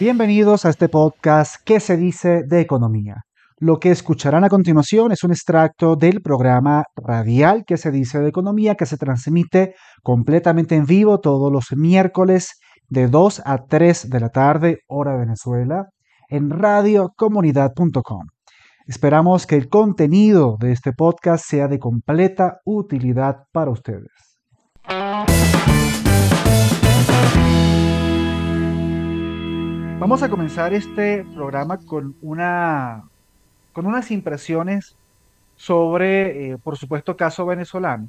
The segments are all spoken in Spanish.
Bienvenidos a este podcast ¿Qué se dice de economía? Lo que escucharán a continuación es un extracto del programa radial que se dice de economía que se transmite completamente en vivo todos los miércoles de 2 a 3 de la tarde, hora Venezuela, en radiocomunidad.com. Esperamos que el contenido de este podcast sea de completa utilidad para ustedes. Vamos a comenzar este programa con, una, con unas impresiones sobre, eh, por supuesto, caso venezolano,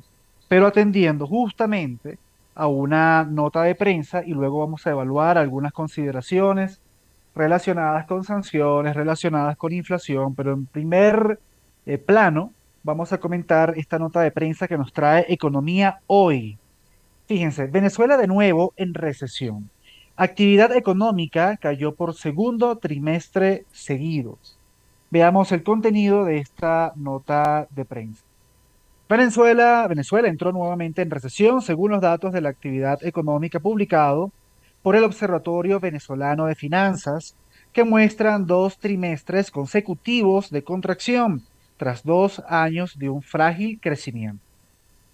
pero atendiendo justamente a una nota de prensa y luego vamos a evaluar algunas consideraciones relacionadas con sanciones, relacionadas con inflación, pero en primer eh, plano vamos a comentar esta nota de prensa que nos trae Economía Hoy. Fíjense, Venezuela de nuevo en recesión. Actividad económica cayó por segundo trimestre seguido. Veamos el contenido de esta nota de prensa. Venezuela, Venezuela entró nuevamente en recesión según los datos de la actividad económica publicado por el Observatorio Venezolano de Finanzas, que muestran dos trimestres consecutivos de contracción tras dos años de un frágil crecimiento.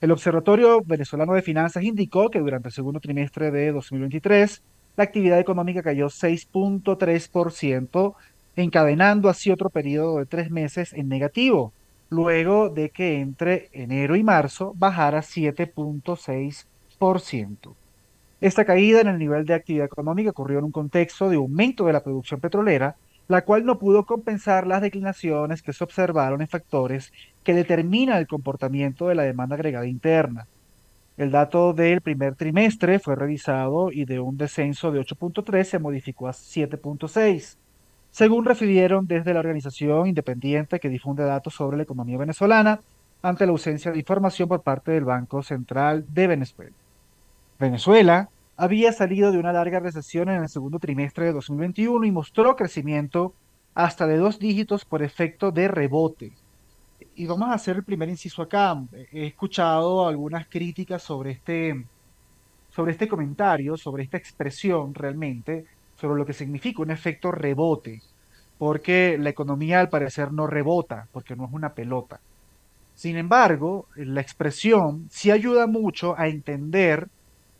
El Observatorio Venezolano de Finanzas indicó que durante el segundo trimestre de 2023 la actividad económica cayó 6.3%, encadenando así otro periodo de tres meses en negativo, luego de que entre enero y marzo bajara 7.6%. Esta caída en el nivel de actividad económica ocurrió en un contexto de aumento de la producción petrolera, la cual no pudo compensar las declinaciones que se observaron en factores que determinan el comportamiento de la demanda agregada interna, el dato del primer trimestre fue revisado y de un descenso de 8.3 se modificó a 7.6, según refirieron desde la organización independiente que difunde datos sobre la economía venezolana ante la ausencia de información por parte del Banco Central de Venezuela. Venezuela había salido de una larga recesión en el segundo trimestre de 2021 y mostró crecimiento hasta de dos dígitos por efecto de rebote y vamos a hacer el primer inciso acá. He escuchado algunas críticas sobre este, sobre este comentario, sobre esta expresión realmente, sobre lo que significa un efecto rebote, porque la economía al parecer no rebota, porque no es una pelota. Sin embargo, la expresión sí ayuda mucho a entender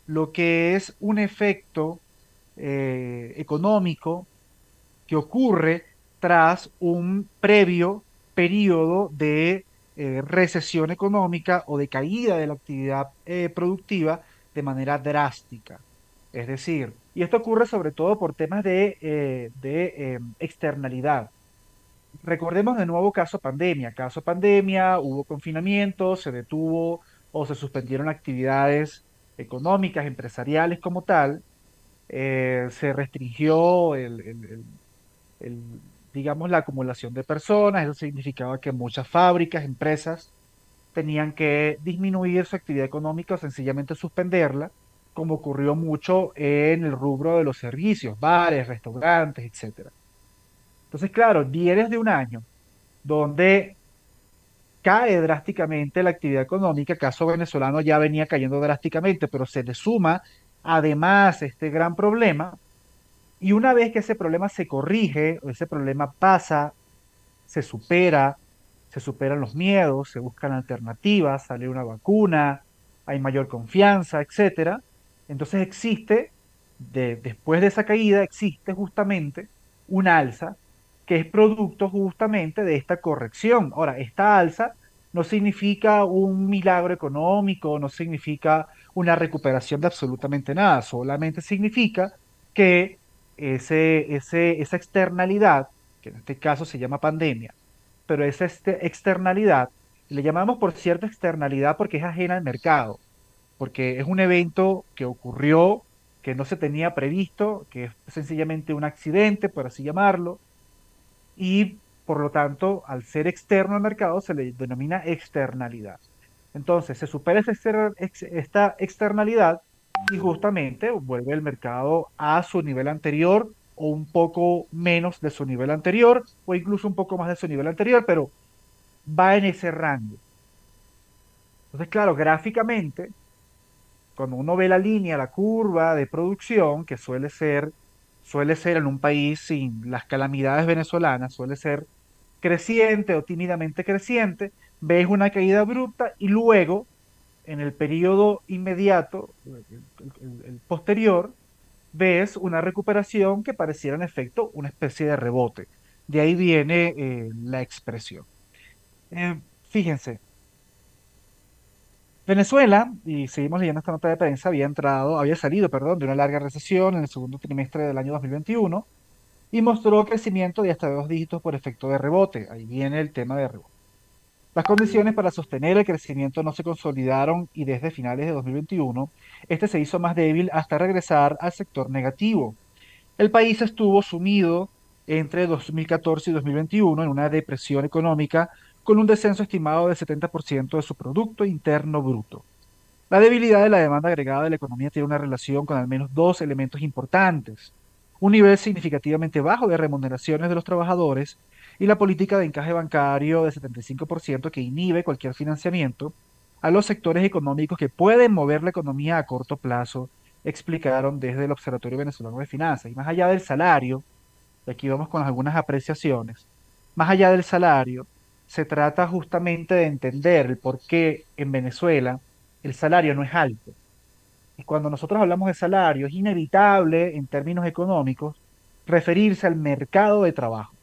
lo que es un efecto eh, económico que ocurre tras un previo periodo de eh, recesión económica o de caída de la actividad eh, productiva de manera drástica. Es decir, y esto ocurre sobre todo por temas de, eh, de externalidad. Recordemos de nuevo caso pandemia. Caso pandemia, hubo confinamiento, se detuvo o se suspendieron actividades económicas, empresariales como tal, se restringió el digamos, la acumulación de personas. Eso significaba que muchas fábricas, empresas, tenían que disminuir su actividad económica o sencillamente suspenderla, como ocurrió mucho en el rubro de los servicios, bares, restaurantes, etc. Entonces, claro, vienes de un año donde cae drásticamente la actividad económica, caso venezolano ya venía cayendo drásticamente, pero se le suma además este gran problema y una vez que ese problema se corrige, o ese problema pasa, se supera, se superan los miedos, se buscan alternativas, sale una vacuna, hay mayor confianza, etc. Entonces existe, después de esa caída, existe justamente un alza que es producto justamente de esta corrección. Ahora, esta alza no significa un milagro económico, no significa una recuperación de absolutamente nada, solamente significa que ese, esa externalidad, que en este caso se llama pandemia, pero esa este, externalidad, le llamamos por cierta externalidad porque es ajena al mercado, porque es un evento que ocurrió, que no se tenía previsto, que es sencillamente un accidente, por así llamarlo, y por lo tanto, al ser externo al mercado, se le denomina externalidad. Entonces, se supera esta externalidad y justamente vuelve el mercado a su nivel anterior o un poco menos de su nivel anterior o incluso un poco más de su nivel anterior, pero va en ese rango. Entonces, claro, gráficamente, cuando uno ve la línea, la curva de producción, que suele ser suele ser en un país sin las calamidades venezolanas, suele ser creciente o tímidamente creciente, ves una caída abrupta y luego, en el periodo inmediato, el, posterior, ves una recuperación que pareciera en efecto una especie de rebote. De ahí viene eh, la expresión. Eh, fíjense, Venezuela, y seguimos leyendo esta nota de prensa, había entrado, había salido, perdón, de una larga recesión en el segundo trimestre del año 2021 y mostró crecimiento de hasta dos dígitos por efecto de rebote. Ahí viene el tema de rebote. Las condiciones para sostener el crecimiento no se consolidaron y desde finales de 2021 este se hizo más débil hasta regresar al sector negativo. El país estuvo sumido entre 2014 y 2021 en una depresión económica con un descenso estimado del 70% de su Producto Interno Bruto. La debilidad de la demanda agregada de la economía tiene una relación con al menos dos elementos importantes. Un nivel significativamente bajo de remuneraciones de los trabajadores y la política de encaje bancario de 75% que inhibe cualquier financiamiento a los sectores económicos que pueden mover la economía a corto plazo, explicaron desde el Observatorio Venezolano de Finanzas. Y más allá del salario, y aquí vamos con algunas apreciaciones, más allá del salario, se trata justamente de entender el por qué en Venezuela el salario no es alto. Y cuando nosotros hablamos de salario, es inevitable en términos económicos referirse al mercado de trabajo.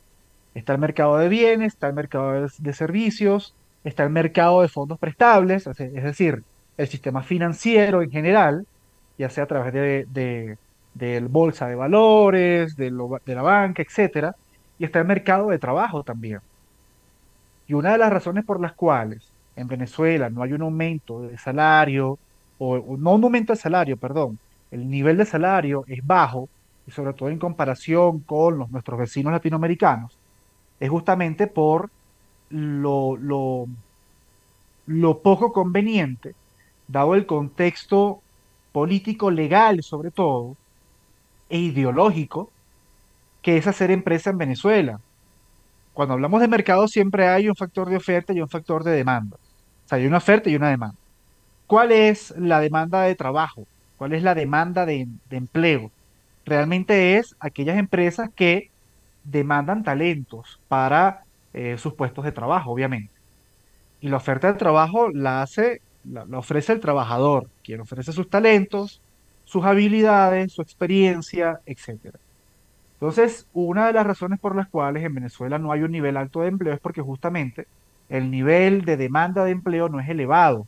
Está el mercado de bienes, está el mercado de, de servicios, está el mercado de fondos prestables, es decir, el sistema financiero en general, ya sea a través de, de, del bolsa de valores, de, lo- de la banca, etcétera, y está el mercado de trabajo también. Y una de las razones por las cuales en Venezuela no hay un aumento de salario, o, o no un aumento de salario, perdón, el nivel de salario es bajo, y sobre todo en comparación con los, nuestros vecinos latinoamericanos, es justamente por lo, lo, poco conveniente, dado el contexto político, legal sobre todo, e ideológico, que es hacer empresa en Venezuela. Cuando hablamos de mercado siempre hay un factor de oferta y un factor de demanda. O sea, hay una oferta y una demanda. ¿Cuál es la demanda de trabajo? ¿Cuál es la demanda de, de empleo? Realmente es aquellas empresas que demandan talentos para eh, sus puestos de trabajo, obviamente. Y la oferta de trabajo la hace, la, la ofrece el trabajador, quien ofrece sus talentos, sus habilidades, su experiencia, etcétera. Entonces, una de las razones por las cuales en Venezuela no hay un nivel alto de empleo es porque justamente el nivel de demanda de empleo no es elevado.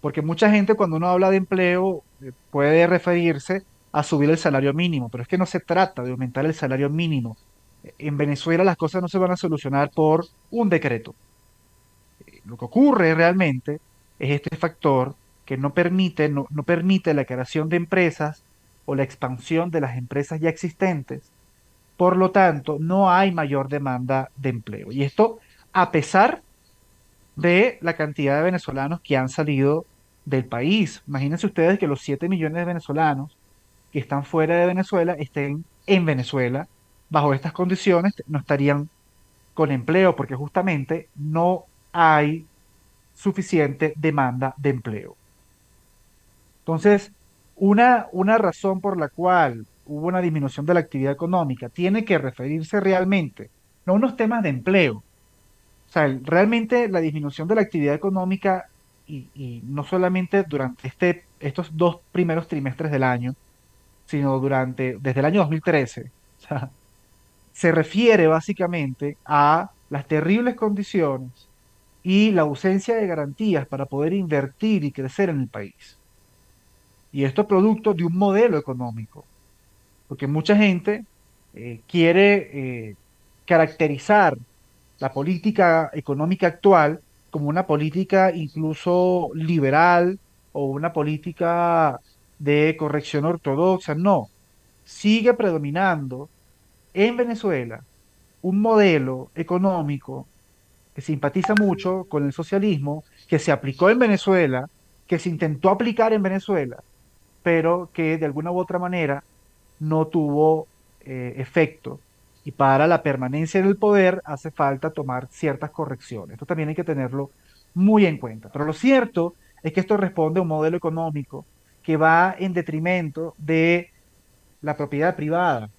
Porque mucha gente cuando uno habla de empleo eh, puede referirse a subir el salario mínimo, pero es que no se trata de aumentar el salario mínimo. En Venezuela las cosas no se van a solucionar por un decreto. Lo que ocurre realmente es este factor que no permite, no, no permite la creación de empresas o la expansión de las empresas ya existentes. Por lo tanto, no hay mayor demanda de empleo. Y esto a pesar de la cantidad de venezolanos que han salido del país. Imagínense ustedes que los 7 millones de venezolanos que están fuera de Venezuela estén en Venezuela. Bajo estas condiciones no estarían con empleo porque justamente no hay suficiente demanda de empleo. Entonces, una, una razón por la cual hubo una disminución de la actividad económica tiene que referirse realmente no a unos temas de empleo. O sea, realmente la disminución de la actividad económica y, y no solamente durante este, estos dos primeros trimestres del año, sino durante, desde el año 2013, o sea, se refiere básicamente a las terribles condiciones y la ausencia de garantías para poder invertir y crecer en el país. Y esto es producto de un modelo económico, porque mucha gente eh, quiere eh, caracterizar la política económica actual como una política incluso liberal o una política de corrección ortodoxa. No, sigue predominando en Venezuela un modelo económico que simpatiza mucho con el socialismo, que se aplicó en Venezuela, que se intentó aplicar en Venezuela, pero que de alguna u otra manera no tuvo eh, efecto. Y para la permanencia en el poder hace falta tomar ciertas correcciones. Esto también hay que tenerlo muy en cuenta. Pero lo cierto es que esto responde a un modelo económico que va en detrimento de la propiedad privada.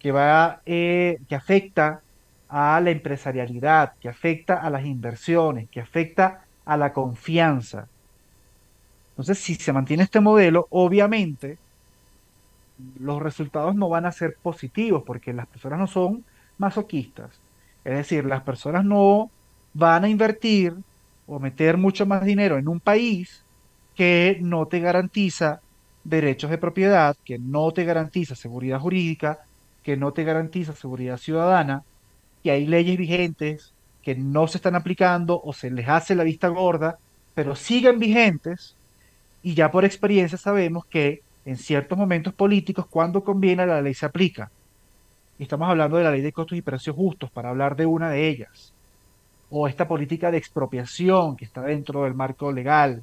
Que va, eh, que afecta a la empresarialidad, que afecta a las inversiones, que afecta a la confianza. Entonces, si se mantiene este modelo, obviamente los resultados no van a ser positivos porque las personas no son masoquistas. Es decir, las personas no van a invertir o meter mucho más dinero en un país que no te garantiza derechos de propiedad, que no te garantiza seguridad jurídica, que no te garantiza seguridad ciudadana, que hay leyes vigentes que no se están aplicando o se les hace la vista gorda, pero siguen vigentes y ya por experiencia sabemos que en ciertos momentos políticos, cuando conviene, la ley se aplica. Y estamos hablando de la ley de costos y precios justos, para hablar de una de ellas. O esta política de expropiación que está dentro del marco legal.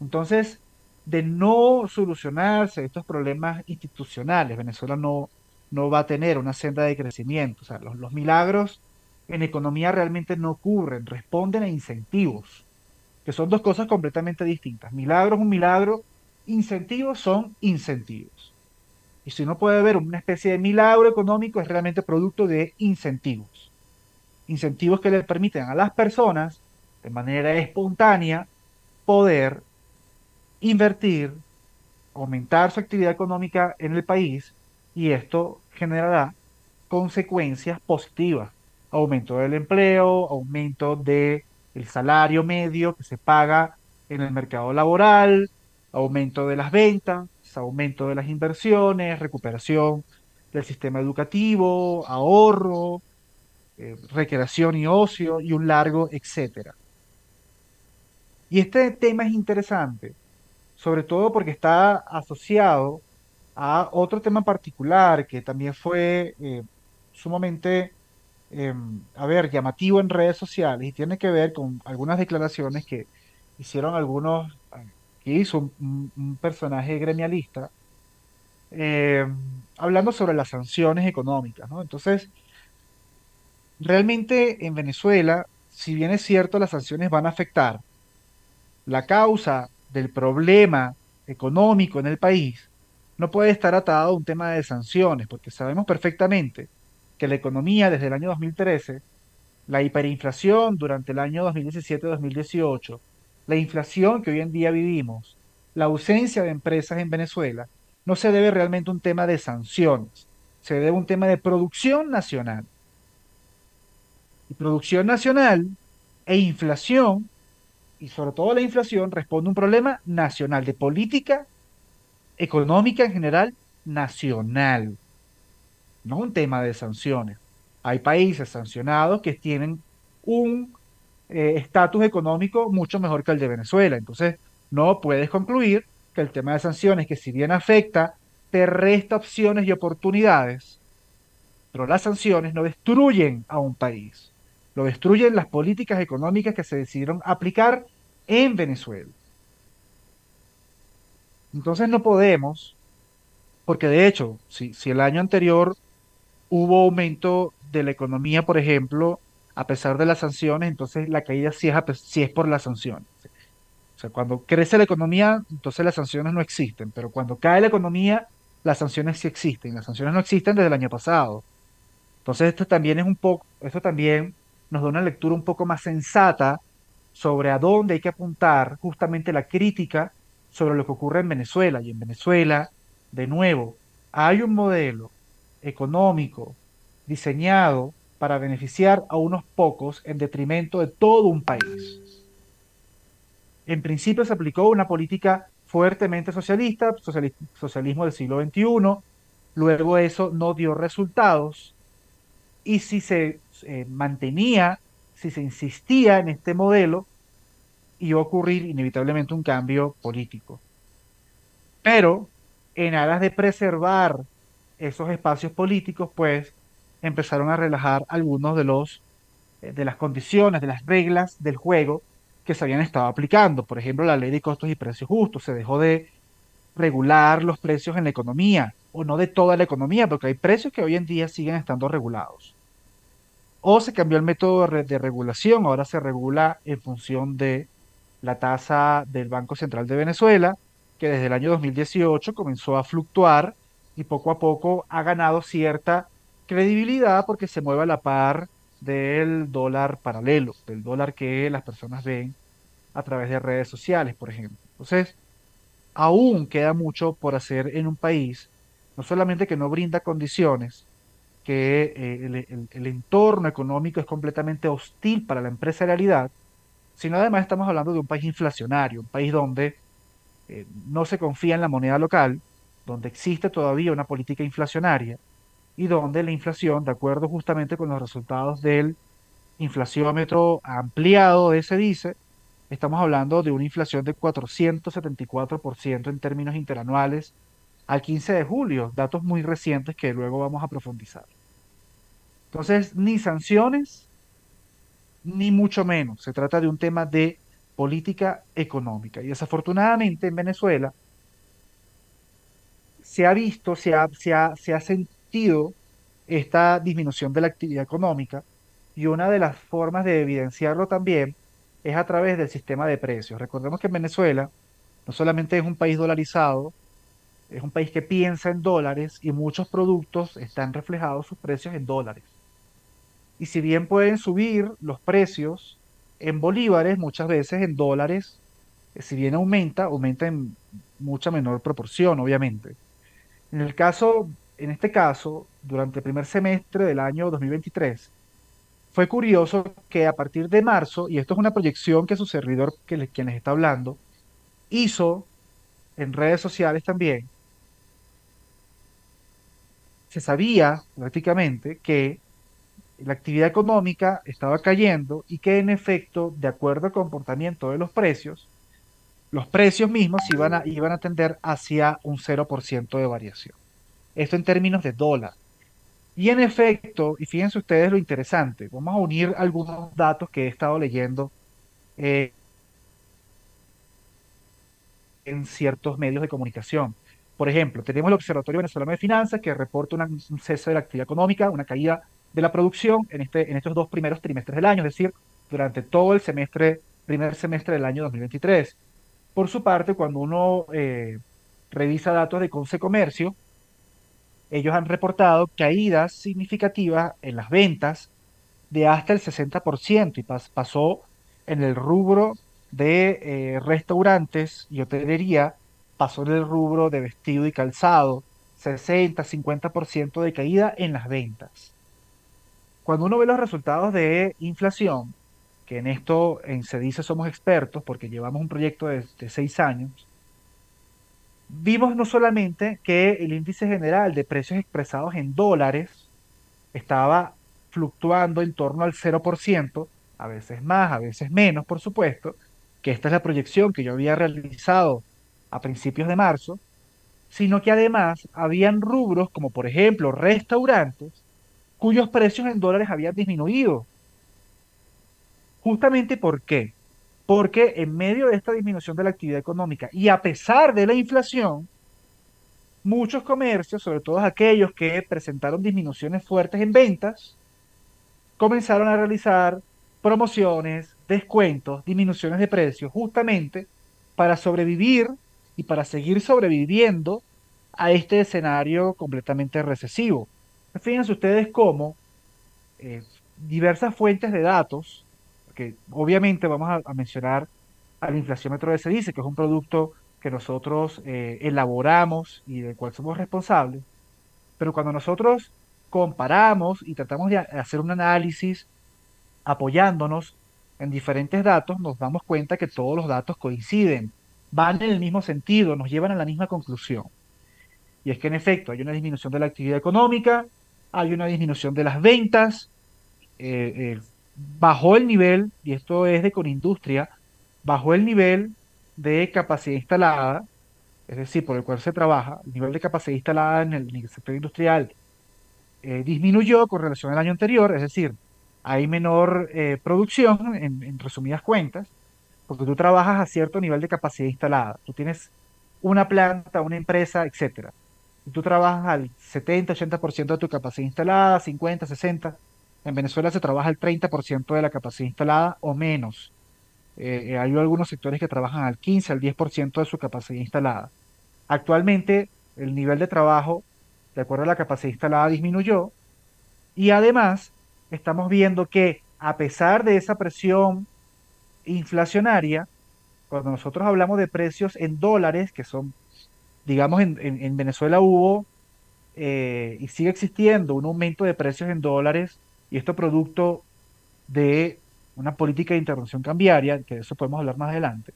Entonces, de no solucionarse estos problemas institucionales, Venezuela no, no va a tener una senda de crecimiento. O sea, los, milagros en economía realmente no ocurren, responden a incentivos, que son dos cosas completamente distintas. Milagro es un milagro, incentivos son incentivos. Y si uno puede ver una especie de milagro económico, es realmente producto de incentivos. Incentivos que le permiten a las personas, de manera espontánea, poder invertir, aumentar su actividad económica en el país y esto generará consecuencias positivas. Aumento del empleo, aumento del salario medio que se paga en el mercado laboral, aumento de las ventas, aumento de las inversiones, recuperación del sistema educativo, ahorro, eh, recreación y ocio y un largo etcétera. Y este tema es interesante, sobre todo porque está asociado a otro tema particular que también fue eh, sumamente, em, a ver, llamativo en redes sociales y tiene que ver con algunas declaraciones que hicieron algunos, que hizo un, personaje gremialista, em, hablando sobre las sanciones económicas, ¿no? Entonces, realmente en Venezuela, si bien es cierto, las sanciones van a afectar la causa del problema económico en el país, no puede estar atado a un tema de sanciones, porque sabemos perfectamente que la economía desde el año 2013, la hiperinflación durante el año 2017-2018, la inflación que hoy en día vivimos, la ausencia de empresas en Venezuela, no se debe realmente a un tema de sanciones, se debe a un tema de producción nacional. Y producción nacional e inflación, y sobre todo la inflación, responde a un problema nacional de política económica en general nacional, no un tema de sanciones. Hay países sancionados que tienen un eh, estatus económico mucho mejor que el de Venezuela. Entonces, no puedes concluir que el tema de sanciones, que si bien afecta, te resta opciones y oportunidades, pero las sanciones no destruyen a un país, lo destruyen las políticas económicas que se decidieron aplicar en Venezuela. Entonces no podemos, porque de hecho, si, el año anterior hubo aumento de la economía, por ejemplo, a pesar de las sanciones, entonces la caída sí es, es por las sanciones. O sea, cuando crece la economía, entonces las sanciones no existen, pero cuando cae la economía, las sanciones sí existen. Las sanciones no existen desde el año pasado. Entonces esto también es un poco, esto también nos da una lectura un poco más sensata sobre a dónde hay que apuntar justamente la crítica sobre lo que ocurre en Venezuela. Y en Venezuela, de nuevo, hay un modelo económico diseñado para beneficiar a unos pocos en detrimento de todo un país. En principio se aplicó una política fuertemente socialista, socialismo del siglo XXI, luego eso no dio resultados y si se eh, mantenía, si se insistía en este modelo, iba a ocurrir inevitablemente un cambio político. Pero en aras de preservar esos espacios políticos, pues empezaron a relajar algunos de los eh, de las condiciones, de las reglas del juego que se habían estado aplicando. Por ejemplo, la ley de costos y precios justos. Se dejó de regular los precios en la economía, o no de toda la economía, porque hay precios que hoy en día siguen estando regulados. O se cambió el método de regulación, ahora se regula en función de la tasa del Banco Central de Venezuela, que desde el año 2018 comenzó a fluctuar y poco a poco ha ganado cierta credibilidad porque se mueve a la par del dólar paralelo, del dólar que las personas ven a través de redes sociales, por ejemplo. Entonces, aún queda mucho por hacer en un país, no solamente que no brinda condiciones, que eh, el, entorno económico es completamente hostil para la empresarialidad, sino además estamos hablando de un país inflacionario, un país donde eh, no se confía en la moneda local, donde existe todavía una política inflacionaria y donde la inflación, de acuerdo justamente con los resultados del inflaciómetro ampliado de ese dice, estamos hablando de una inflación de 474% en términos interanuales al 15 de julio, datos muy recientes que luego vamos a profundizar. Entonces, ni sanciones, ni mucho menos. Se trata de un tema de política económica. Y desafortunadamente en Venezuela se ha visto, se ha, se ha, se ha sentido esta disminución de la actividad económica y una de las formas de evidenciarlo también es a través del sistema de precios. Recordemos que en Venezuela no solamente es un país dolarizado, es un país que piensa en dólares y muchos productos están reflejados sus precios en dólares. Y si bien pueden subir los precios en bolívares, muchas veces en dólares, eh, si bien aumenta, aumenta en mucha menor proporción, obviamente. En el caso, en este caso, durante el primer semestre del año 2023, fue curioso que a partir de marzo, y esto es una proyección que su servidor, que le- quien les está hablando, hizo en redes sociales también, se sabía prácticamente que la actividad económica estaba cayendo y que en efecto, de acuerdo al comportamiento de los precios, los precios mismos iban a, iban a tender hacia un cero por ciento de variación. Esto en términos de dólar. Y en efecto, y fíjense ustedes lo interesante, vamos a unir algunos datos que he estado leyendo eh, en ciertos medios de comunicación. Por ejemplo, tenemos el Observatorio Venezolano de Finanzas que reporta una- un cese de la actividad económica, una caída de la producción en, este, en estos dos primeros trimestres del año, es decir, durante todo el semestre, primer semestre del año 2023. Por su parte, cuando uno eh, revisa datos de Conce Comercio, ellos han reportado caídas significativas en las ventas de hasta el 60% y pas- pasó en el rubro de eh, restaurantes y hotelería, pasó en el rubro de vestido y calzado, 60-50% de caída en las ventas. Cuando uno ve los resultados de inflación, que en esto en dice somos expertos porque llevamos un proyecto de, de seis años, vimos no solamente que el índice general de precios expresados en dólares estaba fluctuando en torno al cero por ciento a veces más, a veces menos, por supuesto, que esta es la proyección que yo había realizado a principios de marzo, sino que además habían rubros como por ejemplo restaurantes cuyos precios en dólares habían disminuido. Justamente ¿por qué? Porque en medio de esta disminución de la actividad económica y a pesar de la inflación, muchos comercios, sobre todo aquellos que presentaron disminuciones fuertes en ventas, comenzaron a realizar promociones, descuentos, disminuciones de precios, justamente para sobrevivir y para seguir sobreviviendo a este escenario completamente recesivo. Fíjense ustedes cómo eh, diversas fuentes de datos, que obviamente vamos a, a mencionar al inflaciómetro de dice que es un producto que nosotros eh, elaboramos y del cual somos responsables, pero cuando nosotros comparamos y tratamos de hacer un análisis apoyándonos en diferentes datos, nos damos cuenta que todos los datos coinciden, van en el mismo sentido, nos llevan a la misma conclusión. Y es que en efecto hay una disminución de la actividad económica, hay una disminución de las ventas, eh, eh, bajó el nivel, y esto es de Conindustria, bajó el nivel de capacidad instalada, es decir, por el cual se trabaja, el nivel de capacidad instalada en el, sector industrial eh, disminuyó con relación al año anterior, es decir, hay menor eh, producción, en, en resumidas cuentas, porque tú trabajas a cierto nivel de capacidad instalada. Tú tienes una planta, una empresa, etcétera. Tú trabajas al 70, 80% de tu capacidad instalada, 50, 60. En Venezuela se trabaja al 30% de la capacidad instalada o menos. Eh, eh, hay algunos sectores que trabajan al 15, al 10% de su capacidad instalada. Actualmente, el nivel de trabajo de acuerdo a la capacidad instalada, disminuyó. Y además, estamos viendo que a pesar de esa presión inflacionaria, cuando nosotros hablamos de precios en dólares, que son, digamos, en, en- Venezuela hubo eh, y sigue existiendo un aumento de precios en dólares, y esto producto de una política de intervención cambiaria, que de eso podemos hablar más adelante.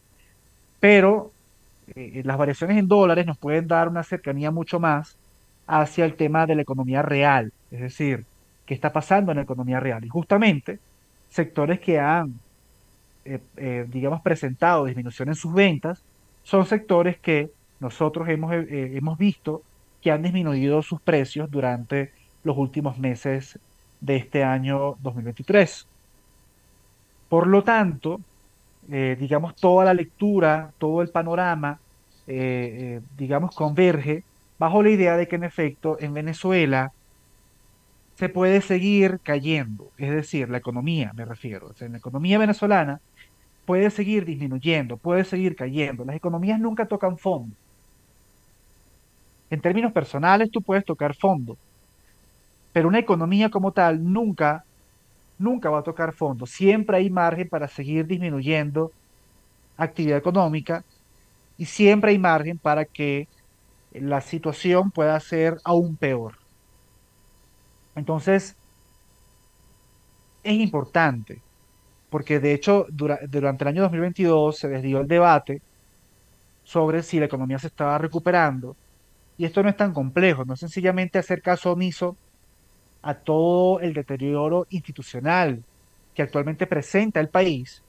Pero eh, las variaciones en dólares nos pueden dar una cercanía mucho más hacia el tema de la economía real, es decir, qué está pasando en la economía real. Y justamente sectores que han, eh, digamos, presentado disminución en sus ventas son sectores que nosotros hemos, eh, hemos visto que han disminuido sus precios durante los últimos meses de este año 2023. Por lo tanto, eh, digamos, toda la lectura, todo el panorama, eh, eh, digamos, converge bajo la idea de que en efecto en Venezuela se puede seguir cayendo, es decir, la economía, me refiero, o en la economía venezolana puede seguir disminuyendo, puede seguir cayendo. Las economías nunca tocan fondo. En términos personales, tú puedes tocar fondo, pero una economía como tal nunca, nunca va a tocar fondo. Siempre hay margen para seguir disminuyendo actividad económica y siempre hay margen para que la situación pueda ser aún peor. Entonces, es importante, porque de hecho dura- durante el año 2022 se desvió el debate sobre si la economía se estaba recuperando, y esto no es tan complejo, no sencillamente hacer caso omiso a todo el deterioro institucional que actualmente presenta el país,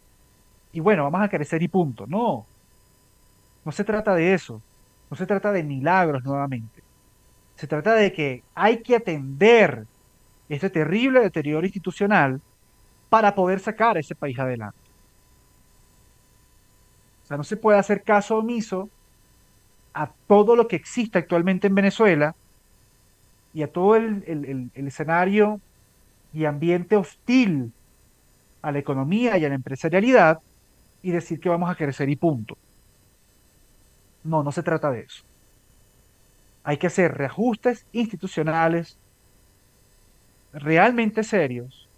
y bueno, vamos a crecer y punto. No, no se trata de eso, no se trata de milagros nuevamente. Se trata de que hay que atender este terrible deterioro institucional para poder sacar a ese país adelante. O sea, no se puede hacer caso omiso a todo lo que existe actualmente en Venezuela y a todo el, escenario y ambiente hostil a la economía y a la empresarialidad y decir que vamos a crecer y punto. No, no se trata de eso. Hay que hacer reajustes institucionales realmente serios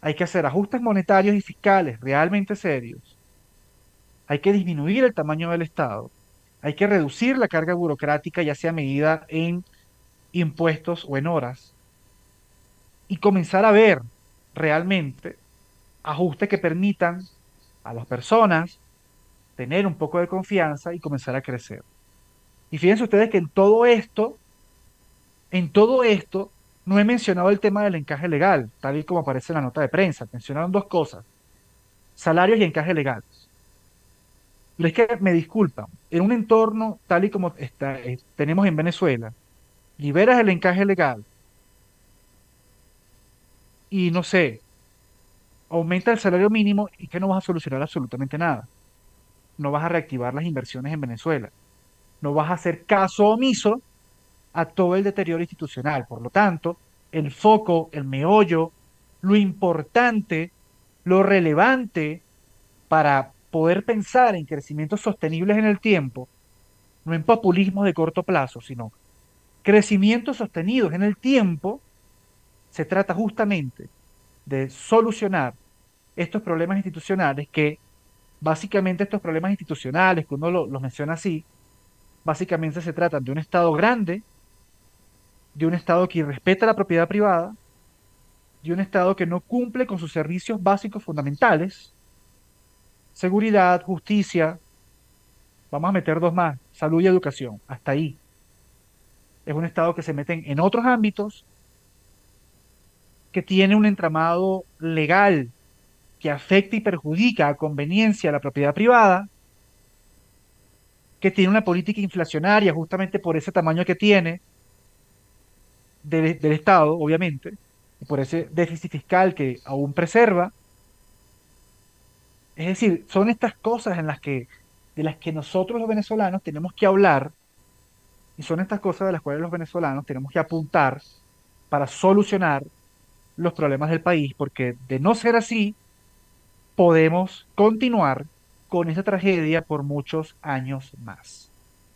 Hay que hacer ajustes monetarios y fiscales realmente serios. Hay que disminuir el tamaño del Estado. Hay que reducir la carga burocrática, ya sea medida en impuestos o en horas. Y comenzar a ver realmente ajustes que permitan a las personas tener un poco de confianza y comenzar a crecer. Y fíjense ustedes que en todo esto, en todo esto, no he mencionado el tema del encaje legal, tal y como aparece en la nota de prensa. Mencionaron dos cosas, salarios y encaje legal. Pero es que me disculpan, en un entorno tal y como eh, tenemos en Venezuela, liberas el encaje legal y no sé, aumenta el salario mínimo y que no vas a solucionar absolutamente nada. No vas a reactivar las inversiones en Venezuela. No vas a hacer caso omiso a todo el deterioro institucional. Por lo tanto, el foco, el meollo, lo importante, lo relevante para poder pensar en crecimientos sostenibles en el tiempo, no en populismo de corto plazo, sino crecimientos sostenidos en el tiempo, se trata justamente de solucionar estos problemas institucionales que básicamente estos problemas institucionales, que uno lo- los menciona así, básicamente se tratan de un Estado grande, de un Estado que irrespeta la propiedad privada, de un Estado que no cumple con sus servicios básicos fundamentales, seguridad, justicia, vamos a meter dos más, salud y educación, hasta ahí. Es un Estado que se mete en otros ámbitos, que tiene un entramado legal que afecta y perjudica a conveniencia a la propiedad privada, que tiene una política inflacionaria justamente por ese tamaño que tiene del, del Estado, obviamente, y por ese déficit fiscal que aún preserva. Es decir, son estas cosas en las que, de las que nosotros los venezolanos tenemos que hablar y son estas cosas de las cuales los venezolanos tenemos que apuntar para solucionar los problemas del país, porque de no ser así, podemos continuar con esa tragedia por muchos años más.